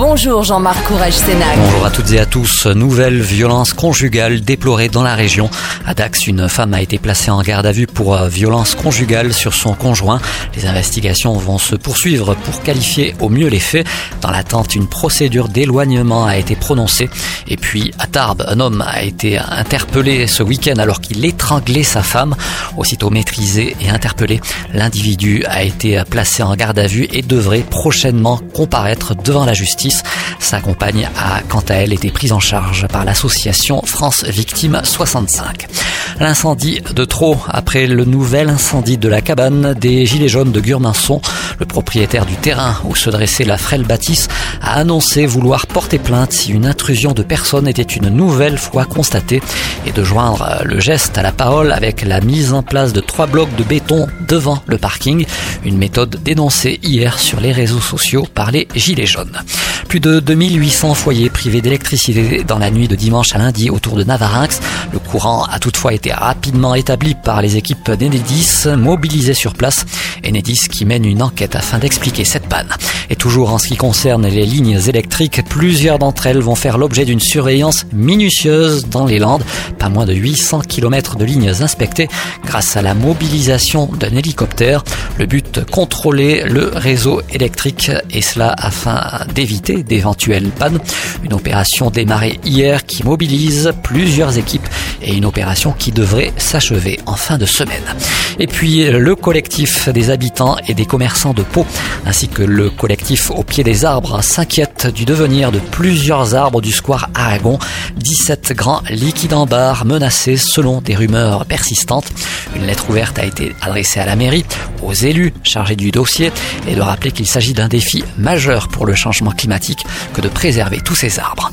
Bonjour Jean-Marc Courage Sénac. Bonjour à toutes et à tous. Nouvelle violence conjugale déplorée dans la région. À Dax, une femme a été placée en garde à vue pour euh, violence conjugale sur son conjoint. Les investigations vont se poursuivre pour qualifier au mieux les faits. Dans l'attente, une procédure d'éloignement a été prononcée. Et puis, à Tarbes, un homme a été interpellé ce week-end alors qu'il étranglait sa femme. Aussitôt maîtrisé et interpellé, l'individu a été placé en garde à vue et devrait prochainement comparaître devant la justice. Sa compagne a quant à elle été prise en charge par l'association France Victimes 65. L'incendie de trop après le nouvel incendie de la cabane des Gilets jaunes de Gurmançon. Le propriétaire du terrain où se dressait la frêle bâtisse a annoncé vouloir porter plainte si une intrusion de personnes était une nouvelle fois constatée et de joindre le geste à la parole avec la mise en place de trois blocs de béton devant le parking, une méthode dénoncée hier sur les réseaux sociaux par les Gilets jaunes. Plus de 2800 foyers privés d'électricité dans la nuit de dimanche à lundi autour de Navarinx. Le courant a toutefois été rapidement établi par les équipes d'Enedis mobilisées sur place. Enedis qui mène une enquête afin d'expliquer cette panne. Et toujours en ce qui concerne les lignes électriques, plusieurs d'entre elles vont faire l'objet d'une surveillance minutieuse dans les Landes. Pas moins de 800 km de lignes inspectées grâce à la mobilisation d'un hélicoptère. Le but, contrôler le réseau électrique et cela afin d'éviter d'éventuelles pannes. Une opération démarrée hier qui mobilise plusieurs équipes et une opération qui devrait s'achever en fin de semaine. Et puis le collectif des habitants et des commerçants de Pau ainsi que le au pied des arbres s'inquiète du devenir de plusieurs arbres du square Aragon. 17 grands liquides en barre menacés selon des rumeurs persistantes. Une lettre ouverte a été adressée à la mairie, aux élus chargés du dossier et de rappeler qu'il s'agit d'un défi majeur pour le changement climatique que de préserver tous ces arbres.